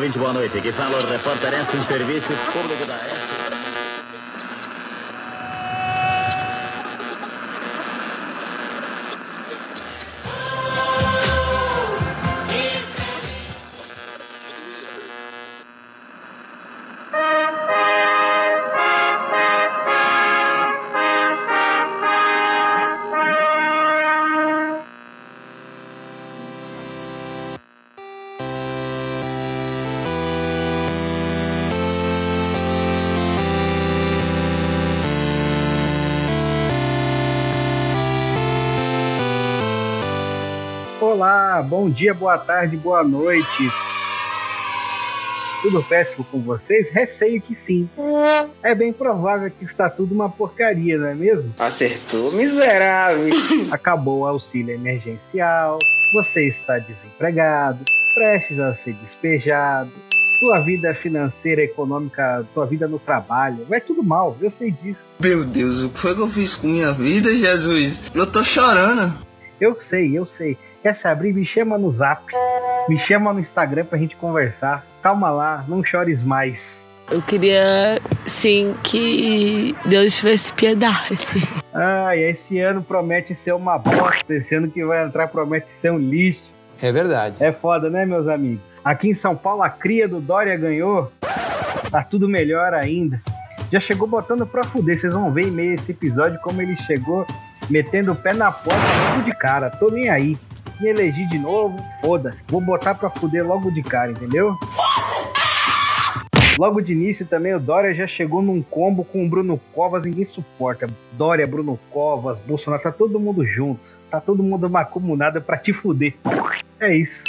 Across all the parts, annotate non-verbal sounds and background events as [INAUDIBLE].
20, boa noite. Aqui fala o repórter um serviço público da Olá, bom dia, boa tarde, boa noite. Tudo péssimo com vocês? Receio que sim. É bem provável que está tudo uma porcaria, não é mesmo? Acertou, miserável. [LAUGHS] Acabou o auxílio emergencial, você está desempregado, prestes a ser despejado, tua vida financeira, econômica, tua vida no trabalho, vai tudo mal, eu sei disso. Meu Deus, o que foi que eu fiz com minha vida, Jesus? Eu tô chorando. Eu sei, eu sei. Quer se abrir? Me chama no zap. Me chama no Instagram pra gente conversar. Calma lá, não chores mais. Eu queria, sim, que Deus tivesse piedade. [LAUGHS] Ah, e esse ano promete ser uma bosta. Esse ano que vai entrar promete ser um lixo. É verdade. É foda, né, meus amigos? Aqui em São Paulo, a cria do Dória ganhou. Tá tudo melhor ainda. Já chegou botando pra fuder. Vocês vão ver em meio a esse episódio como ele chegou metendo o pé na porta logo de cara. Tô nem aí. Me elegi de novo, foda-se. Vou botar pra fuder logo de cara, entendeu? Logo de início também o Dória já chegou num combo com o Bruno Covas, ninguém suporta. Dória, Bruno Covas, Bolsonaro, tá todo mundo junto. Tá todo mundo macumunado pra te fuder. É isso.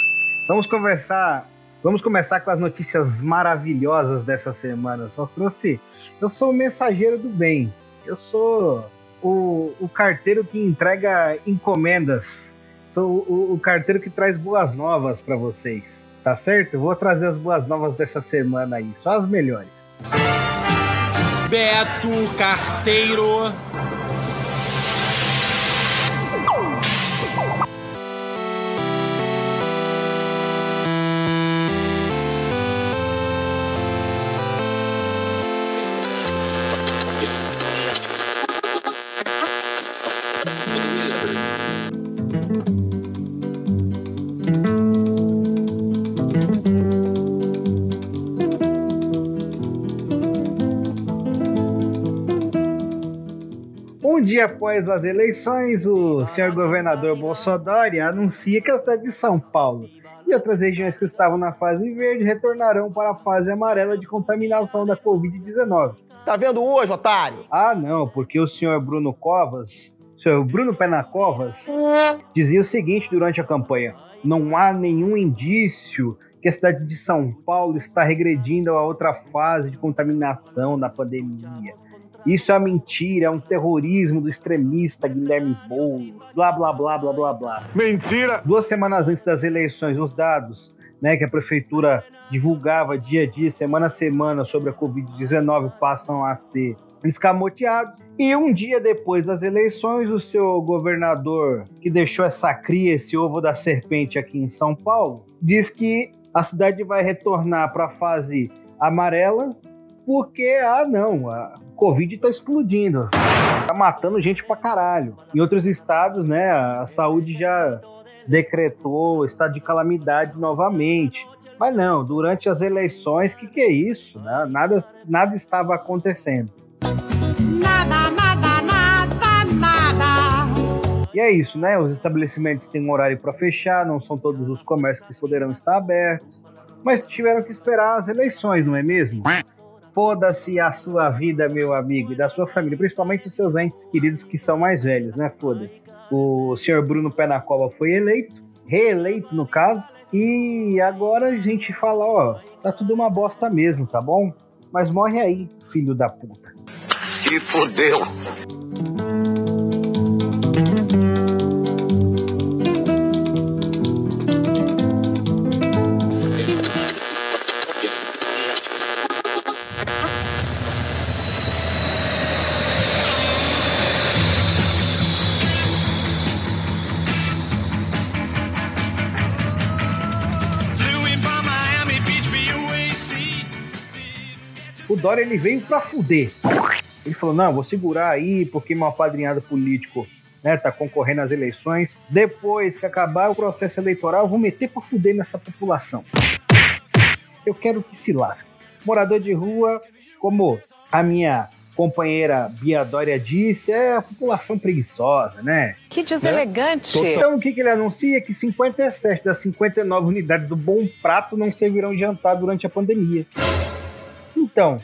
Vamos conversar. Vamos começar com as notícias maravilhosas dessa semana. Só trouxe. Eu sou o mensageiro do bem. Eu sou o, o carteiro que entrega encomendas. Sou o, o carteiro que traz boas novas para vocês. Tá certo? Eu vou trazer as boas novas dessa semana aí. Só as melhores. Beto Carteiro. Dia após as eleições, o senhor governador Bolsonaro anuncia que a cidade de São Paulo e outras regiões que estavam na fase verde retornarão para a fase amarela de contaminação da Covid-19. Tá vendo hoje, otário? Ah, não, porque o senhor Bruno Covas, o senhor Bruno Penacovas, dizia o seguinte durante a campanha: não há nenhum indício que a cidade de São Paulo está regredindo a outra fase de contaminação da pandemia. Isso é mentira, é um terrorismo do extremista Guilherme Boulos, blá blá blá blá blá blá. Mentira! Duas semanas antes das eleições, os dados né, que a prefeitura divulgava dia a dia, semana a semana sobre a Covid-19 passam a ser escamoteados. E um dia depois das eleições, o seu governador, que deixou essa cria, esse ovo da serpente aqui em São Paulo, diz que a cidade vai retornar para a fase amarela, porque, ah, não, a Covid tá explodindo, tá matando gente pra caralho. Em outros estados, né, a saúde já decretou estado de calamidade novamente. Mas não, durante as eleições, que que é isso? né? Nada, nada estava acontecendo. Nada, nada, nada, nada. E é isso, né? Os estabelecimentos têm um horário para fechar, não são todos os comércios que poderão estar abertos, mas tiveram que esperar as eleições, não é mesmo? Foda-se a sua vida, meu amigo, e da sua família, principalmente os seus entes queridos que são mais velhos, né? Foda-se. O senhor Bruno Pé na Cova foi eleito, reeleito no caso, e agora a gente fala, ó, tá tudo uma bosta mesmo, tá bom? Mas morre aí, filho da puta. Se fodeu. Dória ele veio pra fuder. Ele falou: não, vou segurar aí, porque meu apadrinhado político né, tá concorrendo às eleições. Depois que acabar o processo eleitoral, eu vou meter pra fuder nessa população. Eu quero que se lasque. Morador de rua, como a minha companheira Bia Dória disse, é a população preguiçosa, né? Que deselegante. Então o que, que ele anuncia? Que 57 das 59 unidades do Bom Prato não servirão de jantar durante a pandemia. Então,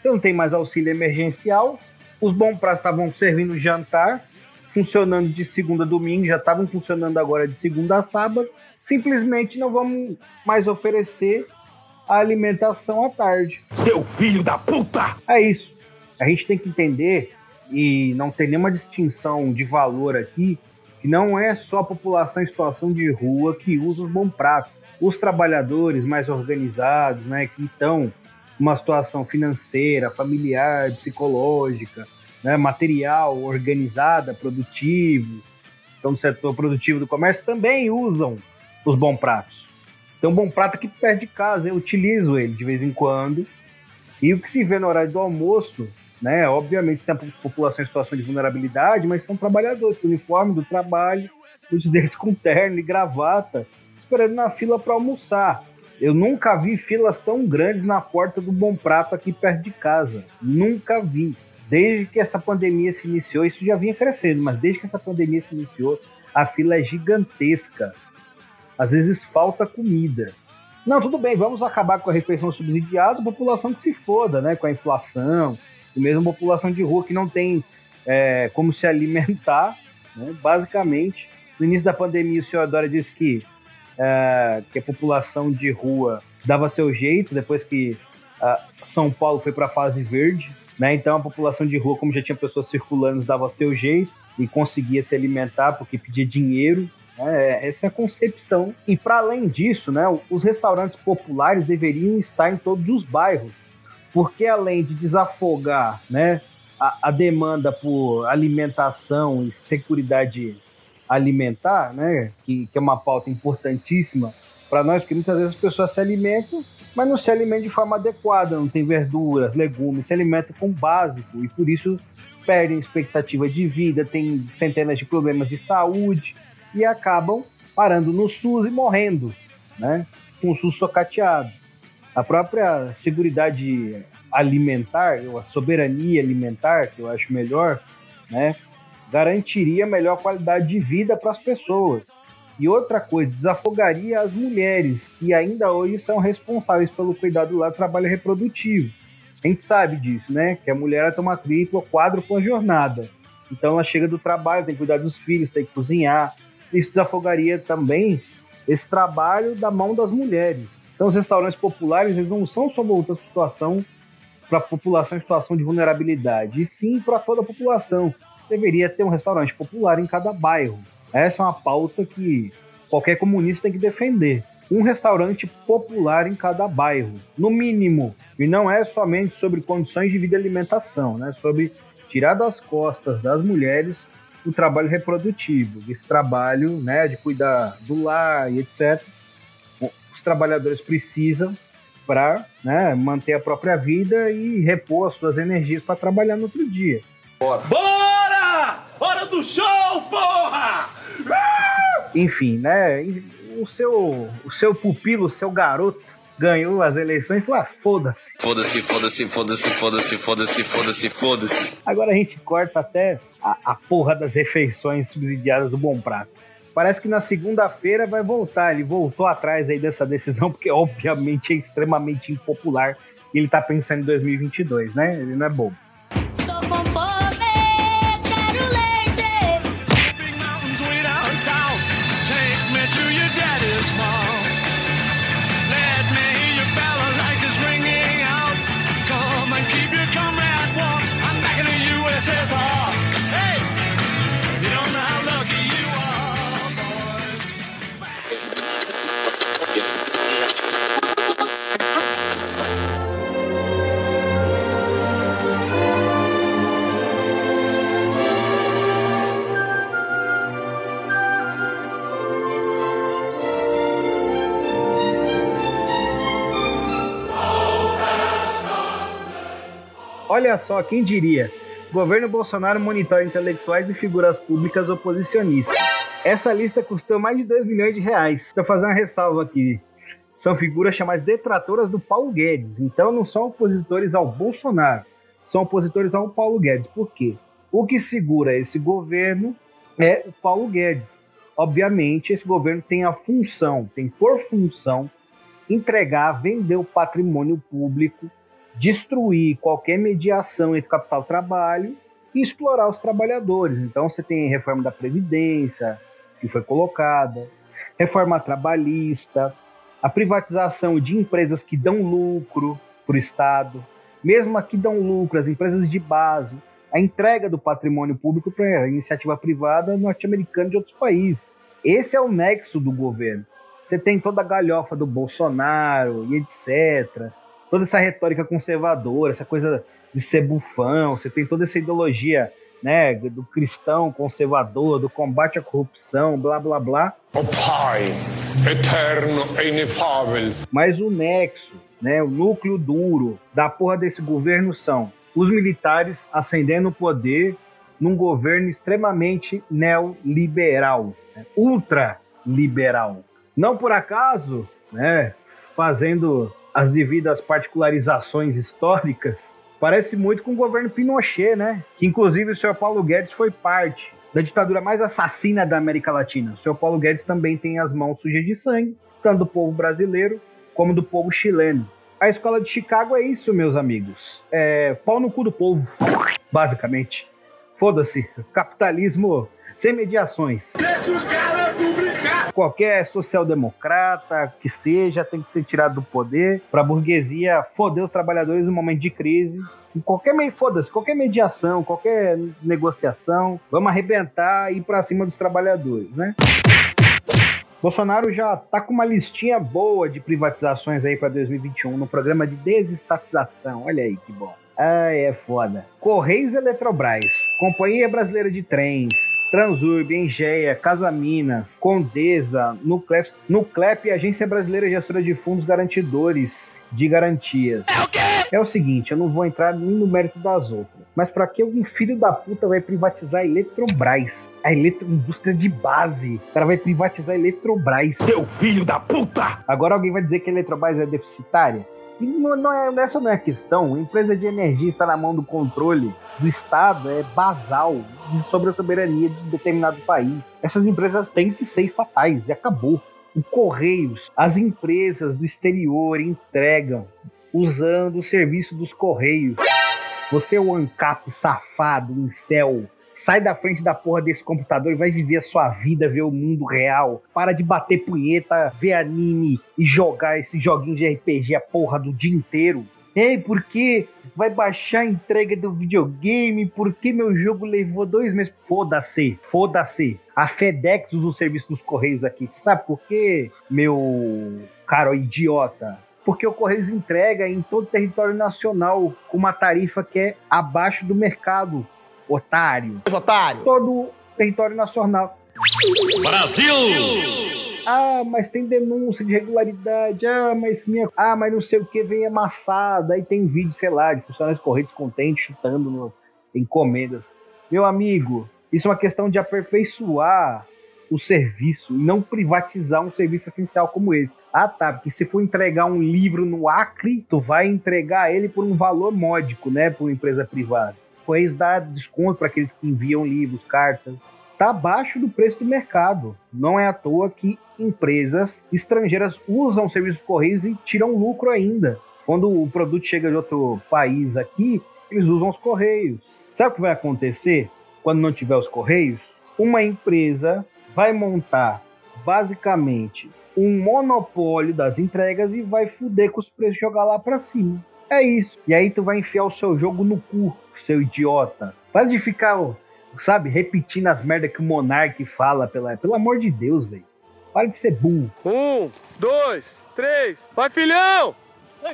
você não tem mais auxílio emergencial, os Bom Pratos estavam servindo jantar, funcionando de segunda a domingo, já estavam funcionando agora de segunda a sábado, simplesmente não vamos mais oferecer a alimentação à tarde. Seu filho da puta! É isso. A gente tem que entender, e não tem nenhuma distinção de valor aqui, que não é só a população em situação de rua que usa os bom pratos. Os trabalhadores mais organizados, né, que estão numa situação financeira, familiar, psicológica, né, material, organizada, produtivo, então no setor produtivo do comércio, também usam os bom pratos. Um bom prato aqui perto de casa, eu utilizo ele de vez em quando. E o que se vê no horário do almoço né? Obviamente tem a população em situação de vulnerabilidade, mas são trabalhadores, com uniforme do trabalho, muitos deles com terno e gravata, esperando na fila para almoçar. Eu nunca vi filas tão grandes na porta do Bom Prato aqui perto de casa. Nunca vi. Desde que essa pandemia se iniciou, isso já vinha crescendo, mas desde que essa pandemia se iniciou, a fila é gigantesca. Às vezes falta comida. Não, tudo bem, vamos acabar com a refeição subsidiada, população que se foda, né? Com a inflação, e mesmo a população de rua que não tem é, como se alimentar, né? basicamente. No início da pandemia, o senhor Dória disse que, é, que a população de rua dava seu jeito, depois que São Paulo foi para a fase verde, né? então a população de rua, como já tinha pessoas circulando, dava seu jeito e conseguia se alimentar porque pedia dinheiro. É, essa é a concepção. E para além disso, né, os restaurantes populares deveriam estar em todos os bairros porque além de desafogar né, a, a demanda por alimentação e segurança alimentar, né, que, que é uma pauta importantíssima para nós, porque muitas vezes as pessoas se alimentam, mas não se alimentam de forma adequada, não tem verduras, legumes, se alimentam com básico e por isso perdem expectativa de vida, tem centenas de problemas de saúde e acabam parando no SUS e morrendo, né, com o SUS socateado. A própria segurança alimentar, ou a soberania alimentar, que eu acho melhor, né, garantiria melhor qualidade de vida para as pessoas. E outra coisa, desafogaria as mulheres, que ainda hoje são responsáveis pelo cuidado lá do trabalho reprodutivo. A gente sabe disso, né? Que a mulher toma tripla, quádrupla jornada. Então ela chega do trabalho, tem que cuidar dos filhos, tem que cozinhar. Isso desafogaria também esse trabalho da mão das mulheres. Então, os restaurantes populares eles não são só voltados para situação para a população em situação de vulnerabilidade, e sim para toda a população. Deveria ter um restaurante popular em cada bairro. Essa é uma pauta que qualquer comunista tem que defender. Um restaurante popular em cada bairro, no mínimo. E não é somente sobre condições de vida e alimentação, né? Sobre tirar das costas das mulheres o trabalho reprodutivo, esse trabalho né, de cuidar do lar e etc os trabalhadores precisam para né, manter a própria vida e repor as suas energias para trabalhar no outro dia. Bora! Bora! Hora do show, porra! Enfim, né? O seu, o seu pupilo, o seu garoto ganhou as eleições e falou: ah, foda-se. Foda-se, foda-se, foda-se, foda-se, foda-se, foda-se, foda-se. Agora a gente corta até a, a porra das refeições subsidiadas do Bom Prato. Parece que na segunda-feira vai voltar. Ele voltou atrás aí dessa decisão, porque obviamente é extremamente impopular. E ele tá pensando em 2022, né? Ele não é bobo. Olha só, quem diria? Governo Bolsonaro monitora intelectuais e figuras públicas oposicionistas. Essa lista custou mais de 2 milhões de reais. Vou fazer uma ressalva aqui. São figuras chamadas detratoras do Paulo Guedes. Então não são opositores ao Bolsonaro. São opositores ao Paulo Guedes. Por quê? O que segura esse governo é o Paulo Guedes. Obviamente, esse governo tem a função, tem por função, entregar, vender o patrimônio público, destruir qualquer mediação entre capital e trabalho e explorar os trabalhadores. Então você tem reforma da Previdência, que foi colocada, reforma trabalhista, a privatização de empresas que dão lucro para o Estado, mesmo a que dão lucro, as empresas de base, a entrega do patrimônio público para iniciativa privada norte-americana de outros países. Esse é o nexo do governo. Você tem toda a galhofa do Bolsonaro e etc. Toda essa retórica conservadora, essa coisa de ser bufão, você tem toda essa ideologia né, do cristão conservador, do combate à corrupção, blá blá blá. O Pai, eterno e inefável. Mas o nexo, né, o núcleo duro da porra desse governo são os militares ascendendo o poder num governo extremamente neoliberal, né, ultraliberal. Não por acaso, né, fazendo as devidas particularizações históricas, parece muito com o governo Pinochet, né? Que inclusive o senhor Paulo Guedes foi parte da ditadura mais assassina da América Latina. O senhor Paulo Guedes também tem as mãos sujas de sangue, tanto do povo brasileiro como do povo chileno. A escola de Chicago é isso, meus amigos. É pau no cu do povo, basicamente. Foda-se, capitalismo sem mediações. Deixa os brincar. Qualquer social-democrata que seja tem que ser tirado do poder para a burguesia foder os trabalhadores no momento de crise. Em qualquer meio, foda-se, qualquer mediação, qualquer negociação, vamos arrebentar e ir para cima dos trabalhadores, né? Bolsonaro já tá com uma listinha boa de privatizações aí para 2021 no programa de desestatização. Olha aí que bom. Ai, é foda. Correios Eletrobras, Companhia Brasileira de Trens, Transurb, Engeia, Casa Minas, Condesa, Nuclep, Nuclep e Agência Brasileira Gestora de Fundos Garantidores de Garantias. É o quê? É o seguinte, eu não vou entrar nem no mérito das outras, mas para que algum filho da puta vai privatizar a Eletrobras? A eletroindústria de base. O cara vai privatizar a Eletrobras. Seu filho da puta! Agora alguém vai dizer que a Eletrobras é deficitária? Não, não é, essa não é a questão. A empresa de energia está na mão do controle do Estado, é basal sobre a soberania de determinado país. Essas empresas têm que ser estatais e acabou. O Correios, as empresas do exterior entregam usando o serviço dos Correios. Você é o ANCAP safado, incel, sai da frente da porra desse computador e vai viver a sua vida, ver o mundo real. Para de bater punheta, ver anime e jogar esse joguinho de RPG a porra do dia inteiro. Ei, porque vai baixar a entrega do videogame? Porque meu jogo levou dois meses? Foda-se, foda-se. A FedEx usa o serviço dos Correios aqui. Você sabe por quê, meu caro idiota? Porque o Correios entrega em todo o território nacional com uma tarifa que é abaixo do mercado, otário. Otário. Todo o território nacional. Brasil! Ah, mas tem denúncia de irregularidade. Ah, mas minha. Ah, mas não sei o que vem amassado. Aí tem vídeo, sei lá, de funcionários correios contentes chutando no... encomendas. Meu amigo, isso é uma questão de aperfeiçoar o serviço e não privatizar um serviço essencial como esse. Ah, tá, porque se for entregar um livro no Acre, tu vai entregar ele por um valor módico, né, para uma empresa privada. Correios dá desconto para aqueles que enviam livros, cartas. Tá abaixo do preço do mercado. Não é à toa que empresas estrangeiras usam o serviço de Correios e tiram lucro ainda. Quando o produto chega de outro país aqui, eles usam os Correios. Sabe o que vai acontecer quando não tiver os Correios? Uma empresa vai montar basicamente um monopólio das entregas e vai fuder com os preços jogar lá pra cima. É isso. E aí tu vai enfiar o seu jogo no cu, seu idiota. Para de ficar, sabe, repetindo as merdas que o Monark fala, pela, pelo amor de Deus, velho. Para de ser burro. Um, dois, três. Vai, filhão! mi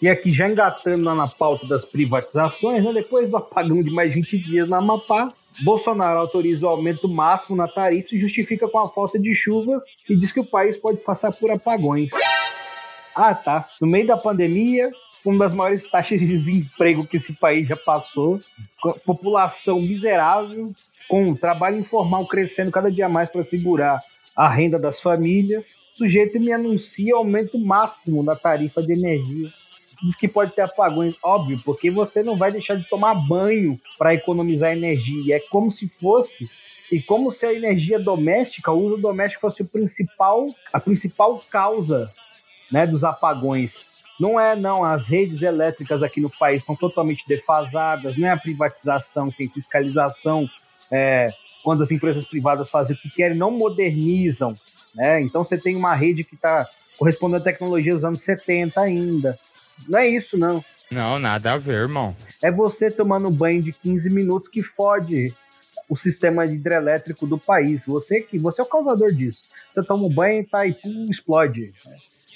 E aqui já engatando lá na pauta das privatizações, né, depois do apagão de mais 20 dias na Amapá, Bolsonaro autoriza o aumento máximo na tarifa e justifica com a falta de chuva e diz que o país pode passar por apagões. Ah, tá. No meio da pandemia, uma das maiores taxas de desemprego que esse país já passou, população miserável, com o trabalho informal crescendo cada dia mais para segurar a renda das famílias. O sujeito me anuncia aumento máximo na tarifa de energia. Diz que pode ter apagões, óbvio, porque você não vai deixar de tomar banho para economizar energia. É como se fosse e como se a energia doméstica, o uso doméstico fosse principal, a principal causa né, dos apagões. Não é, não. As redes elétricas aqui no país estão totalmente defasadas, não é a privatização sem fiscalização. É, quando as empresas privadas fazem o que querem, não modernizam. Né? Então você tem uma rede que está correspondendo à tecnologia dos anos 70 ainda. Não é isso, não. Não, nada a ver, irmão. É você tomando um banho de 15 minutos que fode o sistema hidrelétrico do país. Você que você é o causador disso. Você toma um banho e tá, e pum, explode.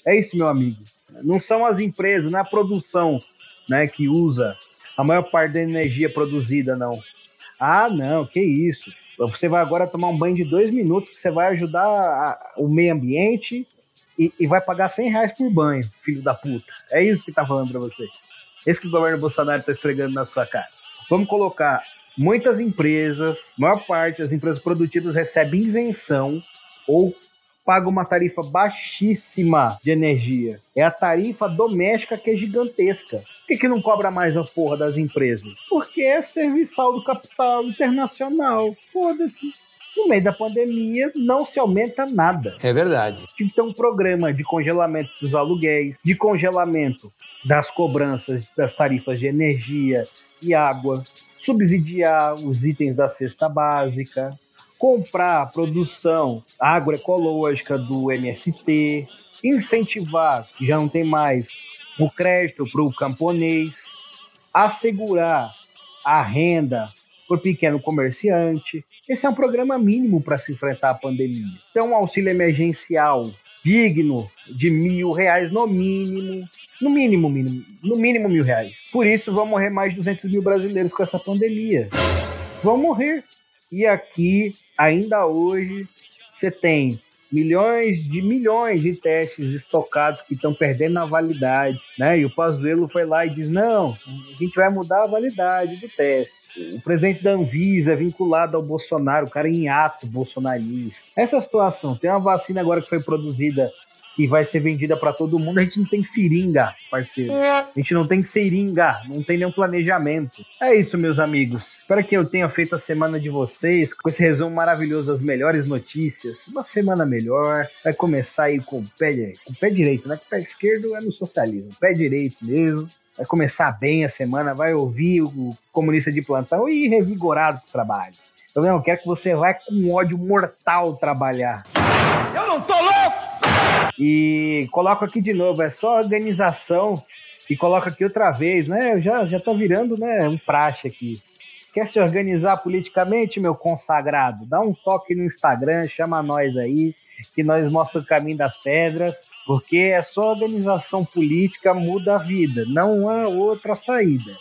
É isso, meu amigo. Não são as empresas, não é a produção né, que usa a maior parte da energia produzida, não. Ah, não, que isso. Você vai agora tomar um banho de dois minutos, que você vai ajudar a- o meio ambiente e, e vai pagar 100 reais por banho, filho da puta. É isso que tá falando pra você. Esse que o governo Bolsonaro tá esfregando na sua cara. Vamos colocar muitas empresas, maior parte das empresas produtivas recebem isenção ou pagam uma tarifa baixíssima de energia. É a tarifa doméstica que é gigantesca. Por que, que não cobra mais a porra das empresas? Porque é serviçal do capital internacional. Foda-se. No meio da pandemia, não se aumenta nada. É verdade. Tinha que ter um programa de congelamento dos aluguéis, de congelamento das cobranças das tarifas de energia e água, subsidiar os itens da cesta básica, comprar a produção agroecológica do MST, incentivar, que já não tem mais, o crédito para o camponês, assegurar a renda o pequeno comerciante. Esse é um programa mínimo para se enfrentar a pandemia. Então, um auxílio emergencial digno de mil reais no mínimo, no mínimo, mínimo, no mínimo mil reais. Por isso, vão morrer mais de 200 mil brasileiros com essa pandemia. Vão morrer. E aqui, ainda hoje, você tem milhões de milhões de testes estocados que estão perdendo a validade, né? E o Pazuello foi lá e diz: "Não, a gente vai mudar a validade do teste". O presidente da Anvisa é vinculado ao Bolsonaro, o cara é em ato bolsonarista. Essa situação, tem uma vacina agora que foi produzida e vai ser vendida para todo mundo. A gente não tem seringa, parceiro. A gente não tem seringa, não tem nenhum planejamento. É isso, meus amigos. Espero que eu tenha feito a semana de vocês com esse resumo maravilhoso das melhores notícias. Uma semana melhor. Vai começar aí com o pé, com o pé direito, né? Com o pé esquerdo é no socialismo. Pé direito mesmo. Vai começar bem a semana, vai ouvir o comunista de plantão e ir revigorado pro trabalho. Então, eu quero que você vá com ódio mortal trabalhar. Eu não tô louco! E coloco aqui de novo, é só organização. E coloco aqui outra vez, né? Já, já tá virando né, um praxe aqui. Quer se organizar politicamente, meu consagrado? Dá um toque no Instagram, chama nós aí, que nós mostramos o caminho das pedras, porque é só organização política muda a vida, não há outra saída.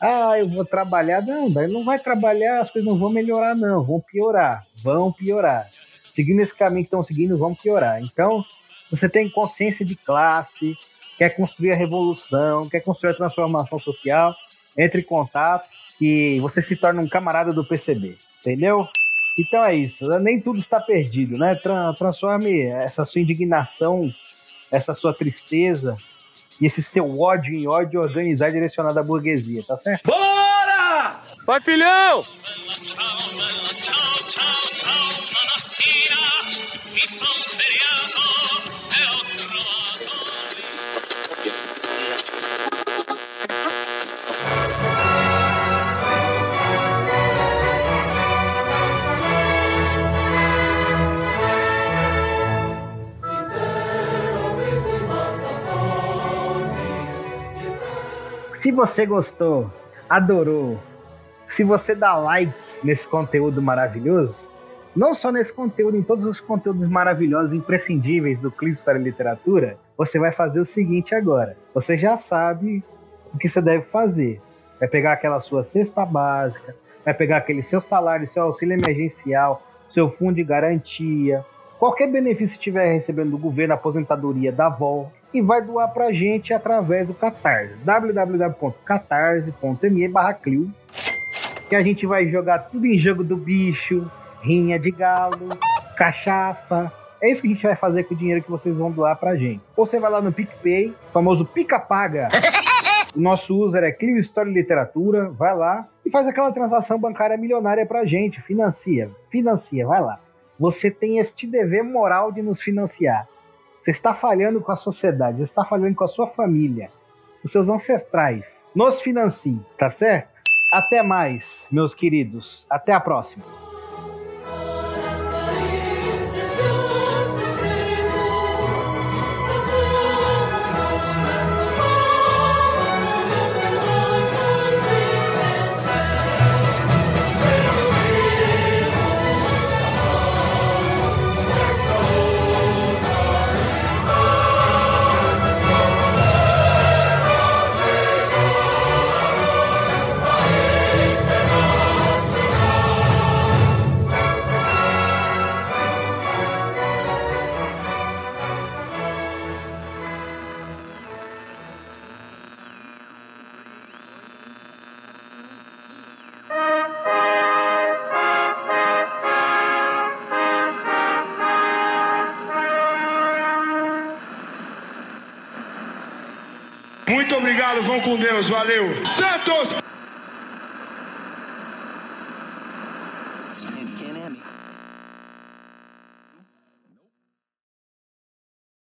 Ah, eu vou trabalhar. Não, não vai trabalhar, as coisas não vão melhorar, não, vão piorar, vão piorar. Seguindo esse caminho que estão seguindo, vão piorar. Então, você tem consciência de classe, quer construir a revolução, quer construir a transformação social, entre em contato que você se torna um camarada do PCB, entendeu? Então é isso, nem tudo está perdido, né? Tra- Transforme essa sua indignação, essa sua tristeza e esse seu ódio em ódio organizado e direcionado à burguesia, tá certo? Bora! Vai, filhão! Se você gostou, adorou, se você dá like nesse conteúdo maravilhoso, não só nesse conteúdo, em todos os conteúdos maravilhosos, imprescindíveis do Clips para a Literatura, você vai fazer o seguinte agora. Você já sabe o que você deve fazer. Vai pegar aquela sua cesta básica, vai pegar aquele seu salário, seu auxílio emergencial, seu fundo de garantia, qualquer benefício que estiver recebendo do governo, aposentadoria da avó, e vai doar pra gente através do Catarse. www.catarse.me barra que a gente vai jogar tudo em jogo do bicho, rinha de galo, cachaça. É isso que a gente vai fazer com o dinheiro que vocês vão doar pra gente. Ou você vai lá no PicPay, famoso pica-paga. O nosso user é Clio História e Literatura. Vai lá e faz aquela transação bancária milionária pra gente. Financia, financia, vai lá. Você tem este dever moral de nos financiar. Você está falhando com a sociedade, você está falhando com a sua família, os seus ancestrais. Nos financie, tá certo? Até mais, meus queridos. Até a próxima. Vão com Deus, valeu. Santos!